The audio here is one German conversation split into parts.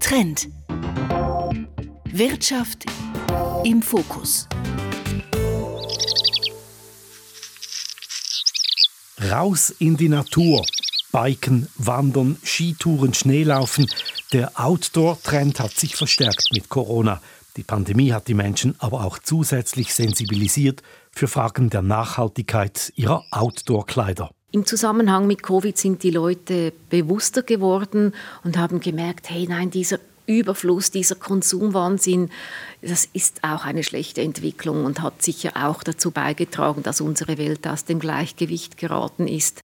Trend. Wirtschaft im Fokus. Raus in die Natur. Biken, Wandern, Skitouren, Schneelaufen. Der Outdoor-Trend hat sich verstärkt mit Corona. Die Pandemie hat die Menschen aber auch zusätzlich sensibilisiert für Fragen der Nachhaltigkeit ihrer Outdoor-Kleider. Im Zusammenhang mit Covid sind die Leute bewusster geworden und haben gemerkt, hey nein, dieser Überfluss, dieser Konsumwahnsinn, das ist auch eine schlechte Entwicklung und hat sicher auch dazu beigetragen, dass unsere Welt aus dem Gleichgewicht geraten ist.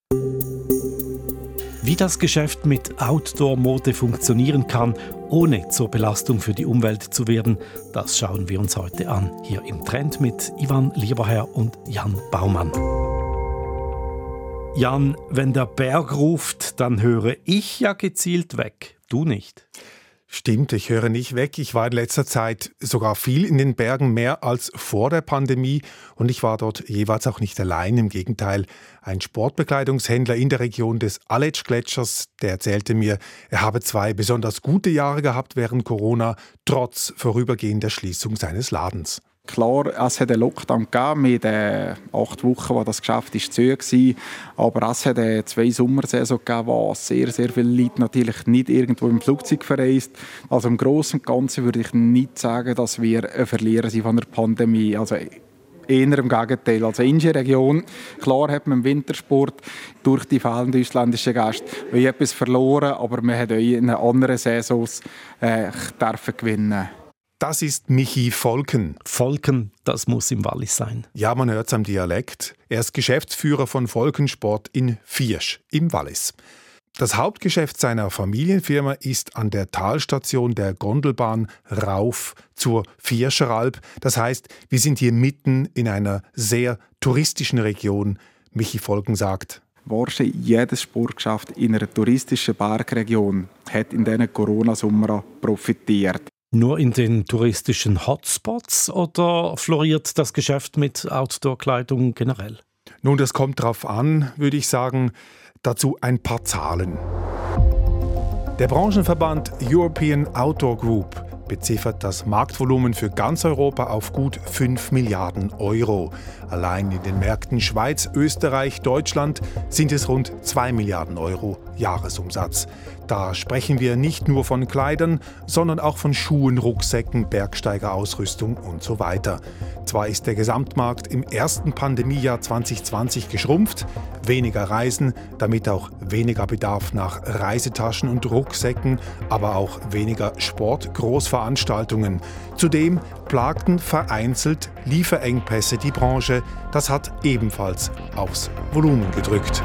Wie das Geschäft mit Outdoor-Mode funktionieren kann, ohne zur Belastung für die Umwelt zu werden, das schauen wir uns heute an. Hier im Trend mit Ivan Lieberherr und Jan Baumann. Jan, wenn der Berg ruft, dann höre ich ja gezielt weg. Du nicht. Stimmt, ich höre nicht weg. Ich war in letzter Zeit sogar viel in den Bergen, mehr als vor der Pandemie. Und ich war dort jeweils auch nicht allein. Im Gegenteil, ein Sportbekleidungshändler in der Region des Aletsch-Gletschers, der erzählte mir, er habe zwei besonders gute Jahre gehabt während Corona, trotz vorübergehender Schließung seines Ladens. Klar, es hat einen Lockdown gegeben mit äh, acht Wochen, wo das Geschäft ist zu war. Aber es hat äh, zwei Sommersaison gegeben, wo sehr, sehr viele Leute natürlich nicht irgendwo im Flugzeug verreist. Also im Großen und Ganzen würde ich nicht sagen, dass wir ein Verlierer sind von der Pandemie. Also eher im Gegenteil. Also in der Region, klar hat man im Wintersport durch die fehlenden ausländischen Gäste etwas verloren, aber man hat auch in anderen Saisons äh, gewinnen das ist Michi Volken. Volken, das muss im Wallis sein. Ja, man hört es am Dialekt. Er ist Geschäftsführer von Volkensport in Viersch im Wallis. Das Hauptgeschäft seiner Familienfirma ist an der Talstation der Gondelbahn rauf zur Vierscheralb. Das heißt, wir sind hier mitten in einer sehr touristischen Region. Michi Volken sagt, Wahrscheinlich jedes Sportgeschäft in einer touristischen Bergregion hat in diesen Corona-Sommer profitiert. Nur in den touristischen Hotspots oder floriert das Geschäft mit Outdoor-Kleidung generell? Nun, das kommt darauf an, würde ich sagen. Dazu ein paar Zahlen. Der Branchenverband European Outdoor Group beziffert das Marktvolumen für ganz Europa auf gut 5 Milliarden Euro. Allein in den Märkten Schweiz, Österreich, Deutschland sind es rund 2 Milliarden Euro Jahresumsatz. Da sprechen wir nicht nur von Kleidern, sondern auch von Schuhen, Rucksäcken, Bergsteigerausrüstung und so weiter. Zwar ist der Gesamtmarkt im ersten Pandemiejahr 2020 geschrumpft, weniger Reisen, damit auch weniger Bedarf nach Reisetaschen und Rucksäcken, aber auch weniger Sport-Großveranstaltungen. Zudem plagten vereinzelt Lieferengpässe die Branche. Das hat ebenfalls aufs Volumen gedrückt.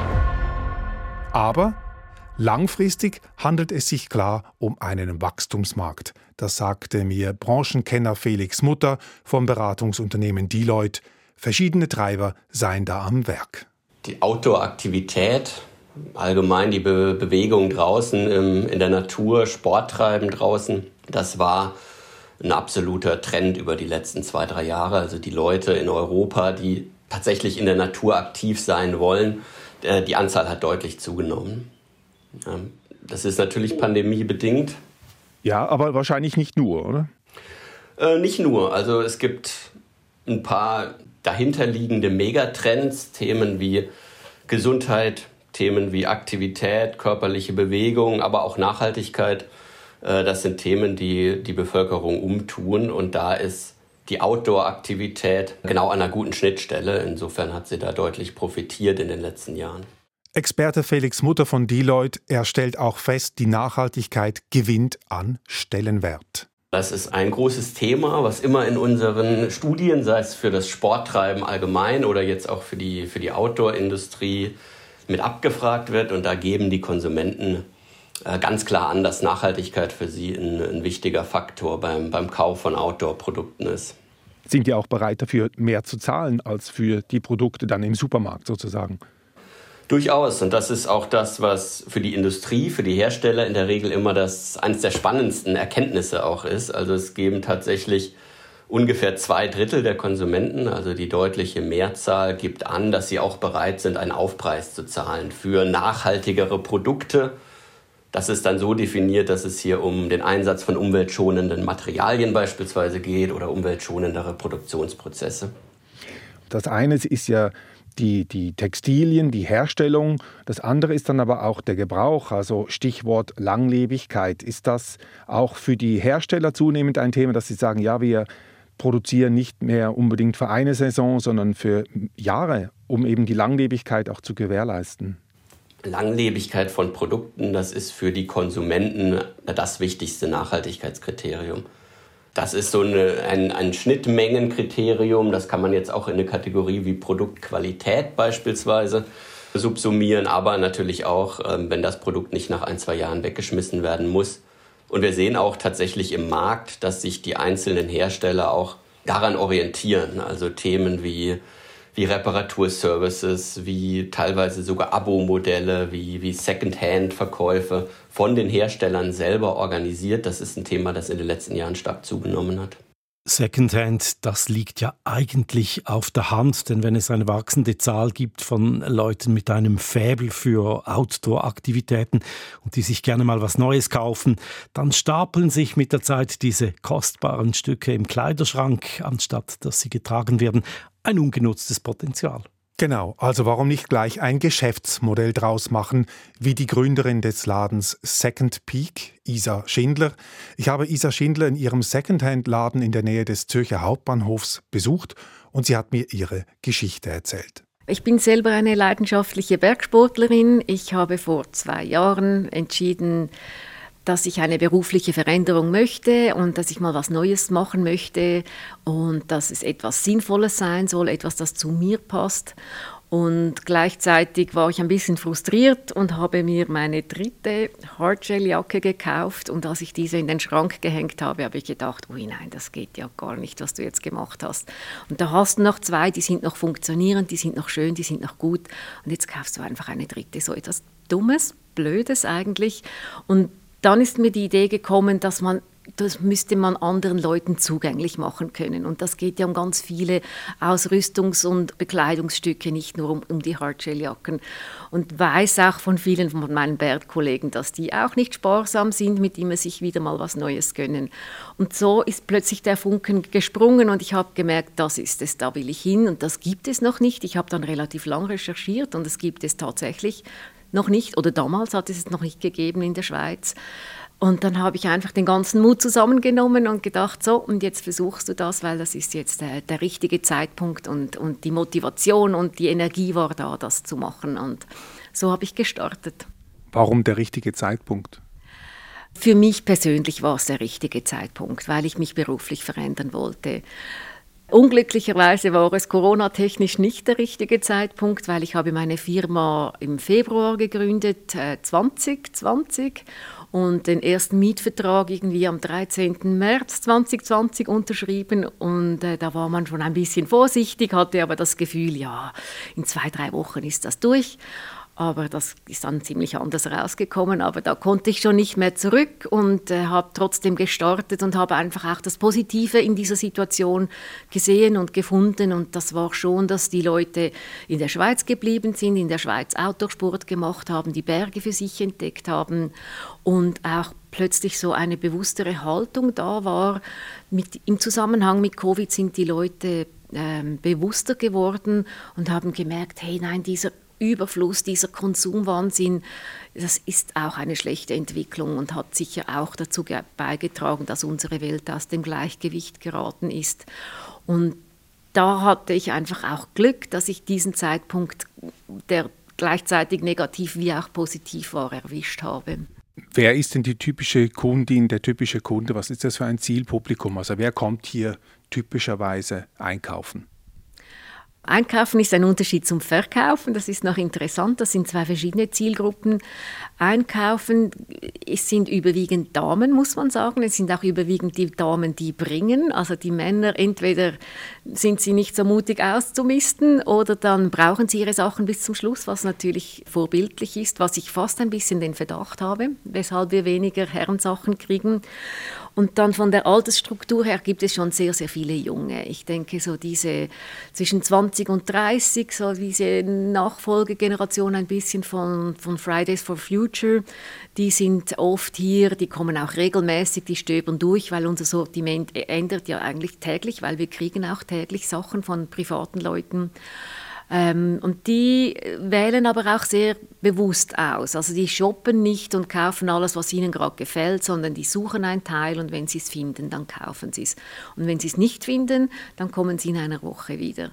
Aber Langfristig handelt es sich klar um einen Wachstumsmarkt. Das sagte mir Branchenkenner Felix Mutter vom Beratungsunternehmen Deloitte. Verschiedene Treiber seien da am Werk. Die Outdoor-Aktivität, allgemein die Be Bewegung draußen in der Natur, Sporttreiben draußen, das war ein absoluter Trend über die letzten zwei, drei Jahre. Also die Leute in Europa, die tatsächlich in der Natur aktiv sein wollen, äh, die Anzahl hat deutlich zugenommen. Das ist natürlich pandemiebedingt. Ja, aber wahrscheinlich nicht nur, oder? Äh, nicht nur. Also es gibt ein paar dahinterliegende Megatrends, Themen wie Gesundheit, Themen wie Aktivität, körperliche Bewegung, aber auch Nachhaltigkeit. Äh, das sind Themen, die die Bevölkerung umtun und da ist die Outdoor-Aktivität genau an einer guten Schnittstelle. Insofern hat sie da deutlich profitiert in den letzten Jahren. Experte Felix Mutter von Deloitte, er stellt auch fest, die Nachhaltigkeit gewinnt an Stellenwert. Das ist ein großes Thema, was immer in unseren Studien, sei es für das Sporttreiben allgemein oder jetzt auch für die, für die Outdoor-Industrie, mit abgefragt wird. Und da geben die Konsumenten ganz klar an, dass Nachhaltigkeit für sie ein, ein wichtiger Faktor beim, beim Kauf von Outdoor-Produkten ist. Sind die auch bereit dafür, mehr zu zahlen als für die Produkte dann im Supermarkt sozusagen? Durchaus. Und das ist auch das, was für die Industrie, für die Hersteller in der Regel immer das eines der spannendsten Erkenntnisse auch ist. Also es geben tatsächlich ungefähr zwei Drittel der Konsumenten, also die deutliche Mehrzahl, gibt an, dass sie auch bereit sind, einen Aufpreis zu zahlen für nachhaltigere Produkte. Das ist dann so definiert, dass es hier um den Einsatz von umweltschonenden Materialien beispielsweise geht oder umweltschonendere Produktionsprozesse. Das eine ist ja die, die Textilien, die Herstellung. Das andere ist dann aber auch der Gebrauch, also Stichwort Langlebigkeit. Ist das auch für die Hersteller zunehmend ein Thema, dass sie sagen, ja, wir produzieren nicht mehr unbedingt für eine Saison, sondern für Jahre, um eben die Langlebigkeit auch zu gewährleisten? Langlebigkeit von Produkten, das ist für die Konsumenten das wichtigste Nachhaltigkeitskriterium. Das ist so eine, ein, ein Schnittmengenkriterium, das kann man jetzt auch in eine Kategorie wie Produktqualität beispielsweise subsumieren, aber natürlich auch, ähm, wenn das Produkt nicht nach ein, zwei Jahren weggeschmissen werden muss. Und wir sehen auch tatsächlich im Markt, dass sich die einzelnen Hersteller auch daran orientieren. Also Themen wie wie Reparaturservices, wie teilweise sogar Abo-Modelle, wie, wie Second-Hand-Verkäufe von den Herstellern selber organisiert. Das ist ein Thema, das in den letzten Jahren stark zugenommen hat. Secondhand, das liegt ja eigentlich auf der Hand, denn wenn es eine wachsende Zahl gibt von Leuten mit einem Fäbel für Outdoor-Aktivitäten und die sich gerne mal was Neues kaufen, dann stapeln sich mit der Zeit diese kostbaren Stücke im Kleiderschrank, anstatt dass sie getragen werden ein ungenutztes Potenzial. Genau, also warum nicht gleich ein Geschäftsmodell draus machen, wie die Gründerin des Ladens Second Peak, Isa Schindler. Ich habe Isa Schindler in ihrem Secondhand-Laden in der Nähe des Zürcher Hauptbahnhofs besucht und sie hat mir ihre Geschichte erzählt. Ich bin selber eine leidenschaftliche Bergsportlerin. Ich habe vor zwei Jahren entschieden, dass ich eine berufliche Veränderung möchte und dass ich mal was Neues machen möchte und dass es etwas Sinnvolles sein soll, etwas, das zu mir passt. Und gleichzeitig war ich ein bisschen frustriert und habe mir meine dritte Hardshell-Jacke gekauft. Und als ich diese in den Schrank gehängt habe, habe ich gedacht, ui nein, das geht ja gar nicht, was du jetzt gemacht hast. Und da hast du noch zwei, die sind noch funktionierend, die sind noch schön, die sind noch gut. Und jetzt kaufst du einfach eine dritte, so etwas Dummes, Blödes eigentlich. Und dann ist mir die Idee gekommen, dass man das müsste man anderen Leuten zugänglich machen können. Und das geht ja um ganz viele Ausrüstungs- und Bekleidungsstücke, nicht nur um, um die Hardshelljacken. Und weiß auch von vielen von meinen Bergkollegen, dass die auch nicht sparsam sind, mit immer sich wieder mal was Neues gönnen. Und so ist plötzlich der Funken gesprungen und ich habe gemerkt, das ist es, da will ich hin. Und das gibt es noch nicht. Ich habe dann relativ lang recherchiert und es gibt es tatsächlich noch nicht, oder damals hat es es noch nicht gegeben in der Schweiz. Und dann habe ich einfach den ganzen Mut zusammengenommen und gedacht, so, und jetzt versuchst du das, weil das ist jetzt der, der richtige Zeitpunkt und, und die Motivation und die Energie war da, das zu machen. Und so habe ich gestartet. Warum der richtige Zeitpunkt? Für mich persönlich war es der richtige Zeitpunkt, weil ich mich beruflich verändern wollte. Unglücklicherweise war es Corona-technisch nicht der richtige Zeitpunkt, weil ich habe meine Firma im Februar gegründet, äh, 2020 und den ersten Mietvertrag irgendwie am 13. März 2020 unterschrieben und äh, da war man schon ein bisschen vorsichtig, hatte aber das Gefühl, ja, in zwei, drei Wochen ist das durch. Aber das ist dann ziemlich anders rausgekommen. Aber da konnte ich schon nicht mehr zurück und äh, habe trotzdem gestartet und habe einfach auch das Positive in dieser Situation gesehen und gefunden. Und das war schon, dass die Leute in der Schweiz geblieben sind, in der Schweiz Outdoor-Sport gemacht haben, die Berge für sich entdeckt haben und auch plötzlich so eine bewusstere Haltung da war. Mit, Im Zusammenhang mit Covid sind die Leute ähm, bewusster geworden und haben gemerkt, hey nein, dieser Überfluss, dieser Konsumwahnsinn, das ist auch eine schlechte Entwicklung und hat sicher auch dazu beigetragen, dass unsere Welt aus dem Gleichgewicht geraten ist. Und da hatte ich einfach auch Glück, dass ich diesen Zeitpunkt, der gleichzeitig negativ wie auch positiv war, erwischt habe. Wer ist denn die typische Kundin, der typische Kunde? Was ist das für ein Zielpublikum? Also wer kommt hier typischerweise einkaufen? Einkaufen ist ein Unterschied zum Verkaufen. Das ist noch interessant. Das sind zwei verschiedene Zielgruppen. Einkaufen es sind überwiegend Damen, muss man sagen. Es sind auch überwiegend die Damen, die bringen. Also die Männer, entweder sind sie nicht so mutig auszumisten oder dann brauchen sie ihre Sachen bis zum Schluss, was natürlich vorbildlich ist, was ich fast ein bisschen den Verdacht habe, weshalb wir weniger Herrensachen kriegen. Und dann von der Altersstruktur her gibt es schon sehr, sehr viele Junge. Ich denke, so diese zwischen 20 und 30, so diese Nachfolgegeneration ein bisschen von, von Fridays for Future, die sind oft hier, die kommen auch regelmäßig, die stöbern durch, weil unser Sortiment ändert ja eigentlich täglich, weil wir kriegen auch täglich Sachen von privaten Leuten. Ähm, und die wählen aber auch sehr bewusst aus. Also die shoppen nicht und kaufen alles, was ihnen gerade gefällt, sondern die suchen ein Teil und wenn sie es finden, dann kaufen sie es. Und wenn sie es nicht finden, dann kommen sie in einer Woche wieder.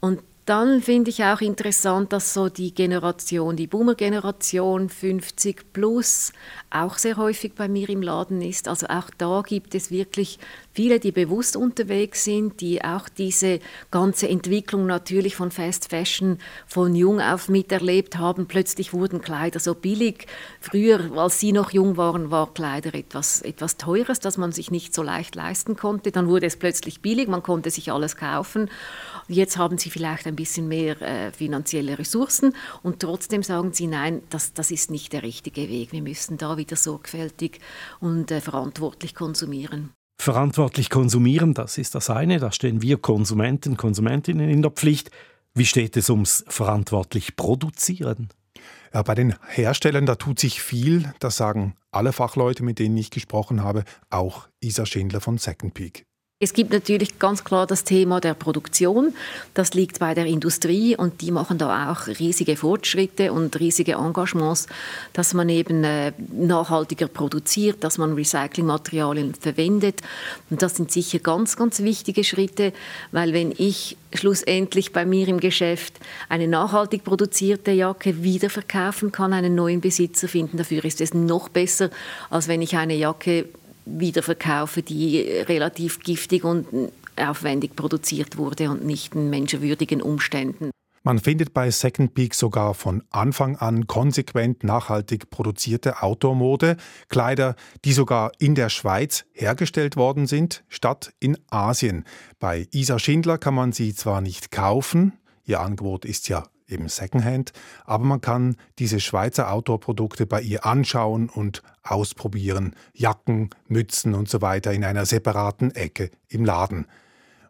Und dann finde ich auch interessant, dass so die Generation, die Boomer-Generation 50 plus auch sehr häufig bei mir im Laden ist. Also auch da gibt es wirklich viele, die bewusst unterwegs sind, die auch diese ganze Entwicklung natürlich von Fast Fashion von jung auf miterlebt haben. Plötzlich wurden Kleider so billig. Früher, als sie noch jung waren, war Kleider etwas, etwas Teures, das man sich nicht so leicht leisten konnte. Dann wurde es plötzlich billig, man konnte sich alles kaufen. Jetzt haben sie vielleicht ein bisschen mehr äh, finanzielle Ressourcen und trotzdem sagen sie, nein, das, das ist nicht der richtige Weg. Wir müssen da wieder sorgfältig und äh, verantwortlich konsumieren. Verantwortlich konsumieren, das ist das eine, da stehen wir Konsumenten, Konsumentinnen in der Pflicht. Wie steht es ums verantwortlich produzieren? Ja, bei den Herstellern, da tut sich viel, das sagen alle Fachleute, mit denen ich gesprochen habe, auch Isa Schindler von Second Peak. Es gibt natürlich ganz klar das Thema der Produktion. Das liegt bei der Industrie und die machen da auch riesige Fortschritte und riesige Engagements, dass man eben äh, nachhaltiger produziert, dass man Recyclingmaterialien verwendet. Und das sind sicher ganz, ganz wichtige Schritte, weil wenn ich schlussendlich bei mir im Geschäft eine nachhaltig produzierte Jacke wiederverkaufen kann, einen neuen Besitzer finden, dafür ist es noch besser, als wenn ich eine Jacke wiederverkaufe, die relativ giftig und aufwendig produziert wurde und nicht in menschenwürdigen Umständen. Man findet bei Second Peak sogar von Anfang an konsequent nachhaltig produzierte Outdoor-Mode, Kleider, die sogar in der Schweiz hergestellt worden sind, statt in Asien. Bei Isa Schindler kann man sie zwar nicht kaufen, ihr Angebot ist ja eben Secondhand, aber man kann diese Schweizer Outdoor-Produkte bei ihr anschauen und ausprobieren. Jacken, Mützen und so weiter in einer separaten Ecke im Laden.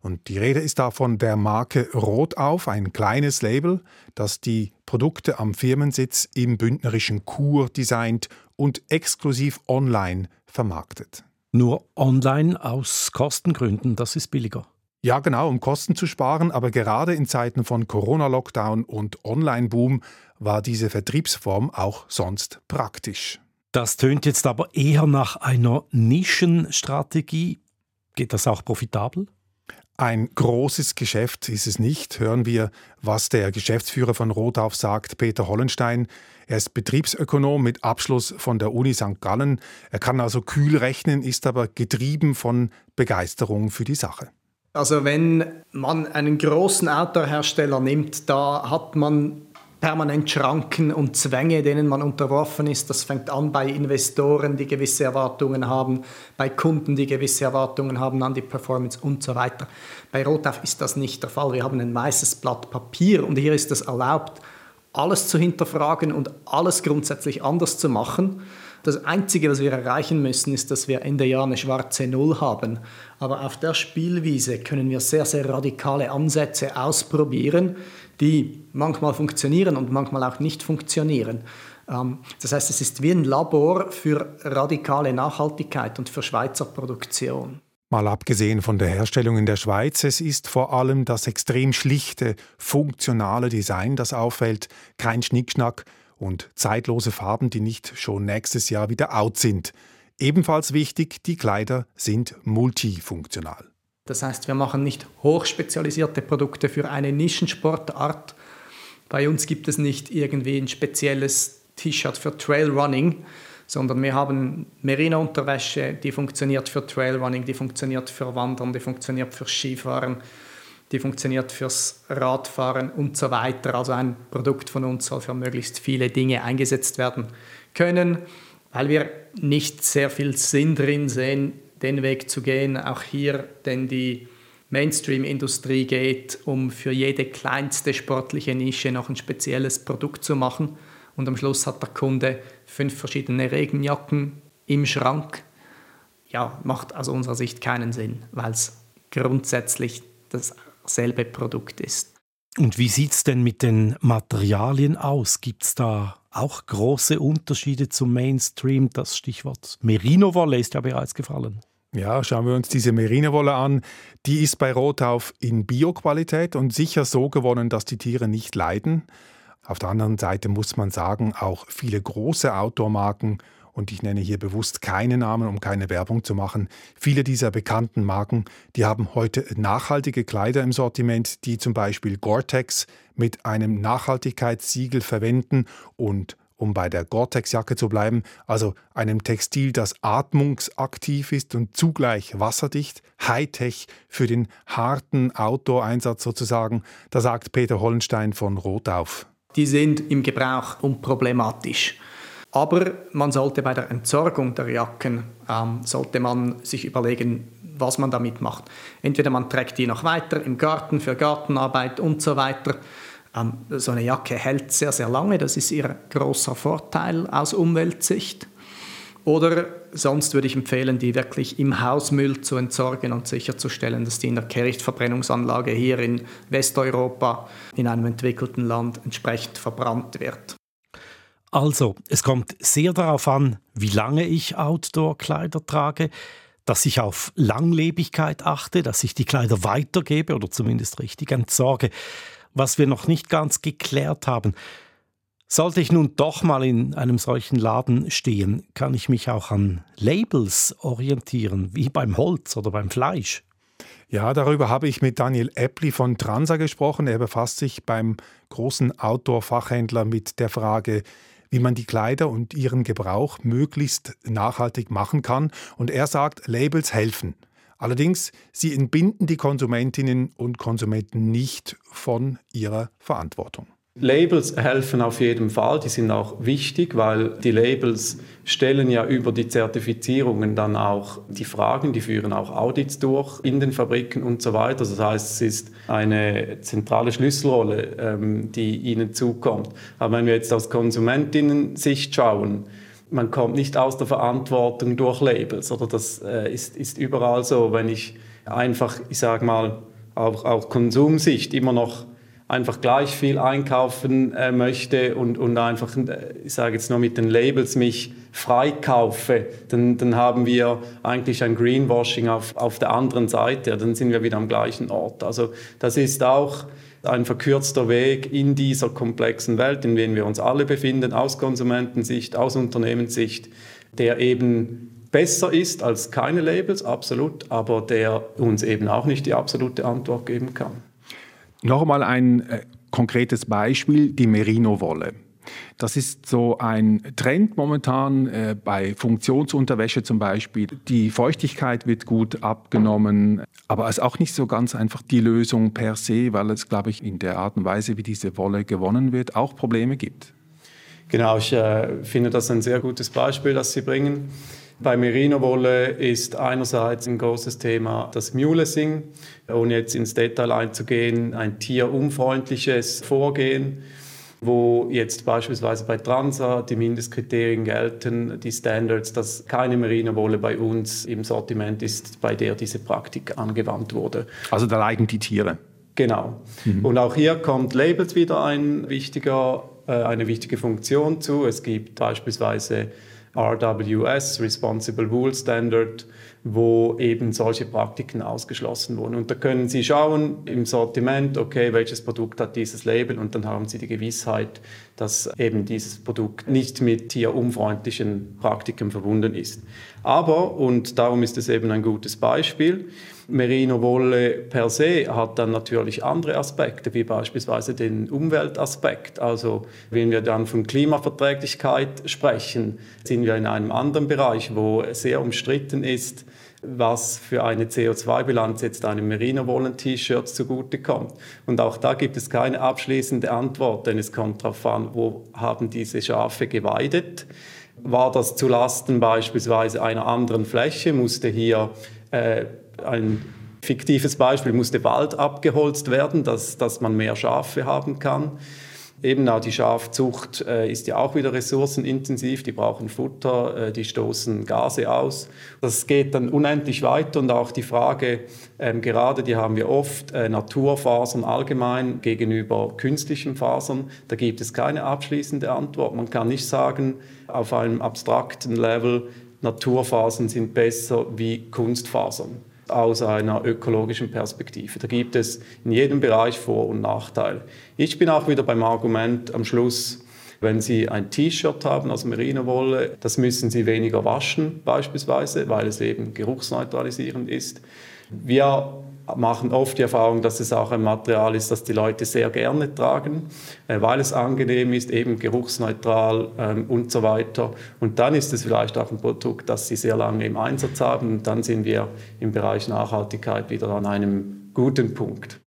Und die Rede ist da von der Marke Rotauf, ein kleines Label, das die Produkte am Firmensitz im bündnerischen Chur designt und exklusiv online vermarktet. Nur online aus Kostengründen, das ist billiger. Ja, genau, um Kosten zu sparen, aber gerade in Zeiten von Corona-Lockdown und Online-Boom war diese Vertriebsform auch sonst praktisch. Das tönt jetzt aber eher nach einer Nischenstrategie. Geht das auch profitabel? Ein großes Geschäft ist es nicht. Hören wir, was der Geschäftsführer von Rotauf sagt, Peter Hollenstein. Er ist Betriebsökonom mit Abschluss von der Uni St. Gallen. Er kann also kühl rechnen, ist aber getrieben von Begeisterung für die Sache. Also wenn man einen großen Outdoor-Hersteller nimmt, da hat man permanent Schranken und Zwänge, denen man unterworfen ist. Das fängt an bei Investoren, die gewisse Erwartungen haben, bei Kunden, die gewisse Erwartungen haben an die Performance und so weiter. Bei Rotauf ist das nicht der Fall. Wir haben ein weißes Blatt Papier und hier ist es erlaubt, alles zu hinterfragen und alles grundsätzlich anders zu machen. Das Einzige, was wir erreichen müssen, ist, dass wir Ende Jahr eine schwarze Null haben. Aber auf der Spielwiese können wir sehr, sehr radikale Ansätze ausprobieren, die manchmal funktionieren und manchmal auch nicht funktionieren. Ähm, das heißt, es ist wie ein Labor für radikale Nachhaltigkeit und für Schweizer Produktion. Mal abgesehen von der Herstellung in der Schweiz, es ist vor allem das extrem schlichte, funktionale Design, das auffällt, kein Schnickschnack und zeitlose Farben, die nicht schon nächstes Jahr wieder out sind. Ebenfalls wichtig, die Kleider sind multifunktional. Das heißt, wir machen nicht hochspezialisierte Produkte für eine Nischensportart. Bei uns gibt es nicht irgendwie ein spezielles T-Shirt für Trailrunning, sondern wir haben Merino-Unterwäsche, die funktioniert für Trailrunning, die funktioniert für Wandern, die funktioniert für Skifahren, die funktioniert fürs Radfahren und so weiter. Also ein Produkt von uns soll für möglichst viele Dinge eingesetzt werden können weil wir nicht sehr viel Sinn drin sehen, den Weg zu gehen, auch hier, denn die Mainstream-Industrie geht, um für jede kleinste sportliche Nische noch ein spezielles Produkt zu machen. Und am Schluss hat der Kunde fünf verschiedene Regenjacken im Schrank. Ja, macht aus unserer Sicht keinen Sinn, weil es grundsätzlich dasselbe Produkt ist. Und wie sieht es denn mit den Materialien aus? Gibt es da auch große Unterschiede zum Mainstream? Das Stichwort Merino-Wolle ist ja bereits gefallen. Ja, schauen wir uns diese Merino-Wolle an. Die ist bei Rotauf in Bioqualität und sicher so gewonnen, dass die Tiere nicht leiden. Auf der anderen Seite muss man sagen, auch viele große Outdoor-Marken und ich nenne hier bewusst keine Namen, um keine Werbung zu machen. Viele dieser bekannten Marken, die haben heute nachhaltige Kleider im Sortiment, die zum Beispiel Gore-Tex mit einem Nachhaltigkeitssiegel verwenden und um bei der Gore-Tex-Jacke zu bleiben, also einem Textil, das atmungsaktiv ist und zugleich wasserdicht, Hightech für den harten Outdoor-Einsatz sozusagen, da sagt Peter Hollenstein von Rotauf. Die sind im Gebrauch unproblematisch. Aber man sollte bei der Entsorgung der Jacken, ähm, sollte man sich überlegen, was man damit macht. Entweder man trägt die noch weiter im Garten für Gartenarbeit und so weiter. Ähm, so eine Jacke hält sehr, sehr lange, das ist ihr großer Vorteil aus Umweltsicht. Oder sonst würde ich empfehlen, die wirklich im Hausmüll zu entsorgen und sicherzustellen, dass die in der Kehrichtverbrennungsanlage hier in Westeuropa, in einem entwickelten Land, entsprechend verbrannt wird. Also, es kommt sehr darauf an, wie lange ich Outdoor-Kleider trage, dass ich auf Langlebigkeit achte, dass ich die Kleider weitergebe oder zumindest richtig entsorge. Was wir noch nicht ganz geklärt haben, sollte ich nun doch mal in einem solchen Laden stehen, kann ich mich auch an Labels orientieren, wie beim Holz oder beim Fleisch. Ja, darüber habe ich mit Daniel Eppli von Transa gesprochen. Er befasst sich beim großen Outdoor-Fachhändler mit der Frage, wie man die Kleider und ihren Gebrauch möglichst nachhaltig machen kann. Und er sagt, Labels helfen. Allerdings, sie entbinden die Konsumentinnen und Konsumenten nicht von ihrer Verantwortung. Labels helfen auf jeden Fall, die sind auch wichtig, weil die Labels stellen ja über die Zertifizierungen dann auch die Fragen, die führen auch Audits durch in den Fabriken und so weiter. Das heißt, es ist eine zentrale Schlüsselrolle, ähm, die ihnen zukommt. Aber wenn wir jetzt aus Konsumentinnen-Sicht schauen, man kommt nicht aus der Verantwortung durch Labels, oder das äh, ist, ist überall so. Wenn ich einfach, ich sage mal, auch aus Konsumsicht immer noch einfach gleich viel einkaufen äh, möchte und, und einfach, äh, ich sage jetzt nur mit den Labels, mich freikaufe, dann, dann haben wir eigentlich ein Greenwashing auf, auf der anderen Seite. Dann sind wir wieder am gleichen Ort. Also das ist auch ein verkürzter Weg in dieser komplexen Welt, in der wir uns alle befinden, aus Konsumentensicht, aus Unternehmenssicht, der eben besser ist als keine Labels, absolut, aber der uns eben auch nicht die absolute Antwort geben kann. Noch einmal ein äh, konkretes Beispiel, die Merino-Wolle. Das ist so ein Trend momentan äh, bei Funktionsunterwäsche zum Beispiel. Die Feuchtigkeit wird gut abgenommen, aber es ist auch nicht so ganz einfach die Lösung per se, weil es, glaube ich, in der Art und Weise, wie diese Wolle gewonnen wird, auch Probleme gibt. Genau, ich äh, finde das ein sehr gutes Beispiel, das Sie bringen. Bei Merino-Wolle ist einerseits ein großes Thema das Mulesing, ohne jetzt ins Detail einzugehen, ein tierunfreundliches Vorgehen wo jetzt beispielsweise bei Transa die Mindestkriterien gelten, die Standards, dass keine Merino-Wolle bei uns im Sortiment ist, bei der diese Praktik angewandt wurde. Also da leiden die Tiere. Genau. Mhm. Und auch hier kommt Labels wieder ein wichtiger, äh, eine wichtige Funktion zu. Es gibt beispielsweise RWS, Responsible Wool Standard, wo eben solche Praktiken ausgeschlossen wurden. Und da können Sie schauen im Sortiment, okay, welches Produkt hat dieses Label und dann haben Sie die Gewissheit, dass eben dieses Produkt nicht mit tierunfreundlichen Praktiken verbunden ist. Aber, und darum ist es eben ein gutes Beispiel, Merino-Wolle per se hat dann natürlich andere Aspekte, wie beispielsweise den Umweltaspekt. Also wenn wir dann von Klimaverträglichkeit sprechen, sind wir in einem anderen Bereich, wo sehr umstritten ist, was für eine CO2-Bilanz jetzt einem Merino-Wollen-T-Shirt zugutekommt. Und auch da gibt es keine abschließende Antwort, denn es kommt darauf an, wo haben diese Schafe geweidet. War das zulasten beispielsweise einer anderen Fläche? Musste hier äh, ein fiktives Beispiel, musste Wald abgeholzt werden, dass, dass man mehr Schafe haben kann. Eben auch die Schafzucht äh, ist ja auch wieder ressourcenintensiv. Die brauchen Futter, äh, die stoßen Gase aus. Das geht dann unendlich weiter und auch die Frage, ähm, gerade die haben wir oft, äh, Naturfasern allgemein gegenüber künstlichen Fasern. Da gibt es keine abschließende Antwort. Man kann nicht sagen, auf einem abstrakten Level, Naturfasern sind besser wie Kunstfasern aus einer ökologischen Perspektive. Da gibt es in jedem Bereich Vor- und Nachteile. Ich bin auch wieder beim Argument am Schluss, wenn Sie ein T-Shirt haben aus Merino-Wolle, das müssen Sie weniger waschen beispielsweise, weil es eben geruchsneutralisierend ist. Wir machen oft die Erfahrung, dass es auch ein Material ist, das die Leute sehr gerne tragen, äh, weil es angenehm ist, eben geruchsneutral ähm, und so weiter. Und dann ist es vielleicht auch ein Produkt, das sie sehr lange im Einsatz haben. Und dann sind wir im Bereich Nachhaltigkeit wieder an einem guten Punkt.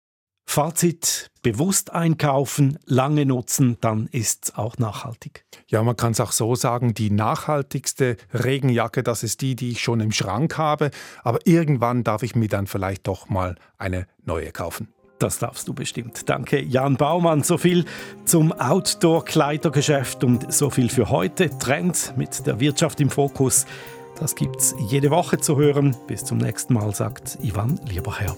Fazit, bewusst einkaufen, lange nutzen, dann ist es auch nachhaltig. Ja, man kann es auch so sagen, die nachhaltigste Regenjacke, das ist die, die ich schon im Schrank habe, aber irgendwann darf ich mir dann vielleicht doch mal eine neue kaufen. Das darfst du bestimmt. Danke, Jan Baumann. So viel zum Outdoor-Kleidergeschäft und so viel für heute. Trend mit der Wirtschaft im Fokus. Das gibt's jede Woche zu hören. Bis zum nächsten Mal, sagt Ivan Lieberherr.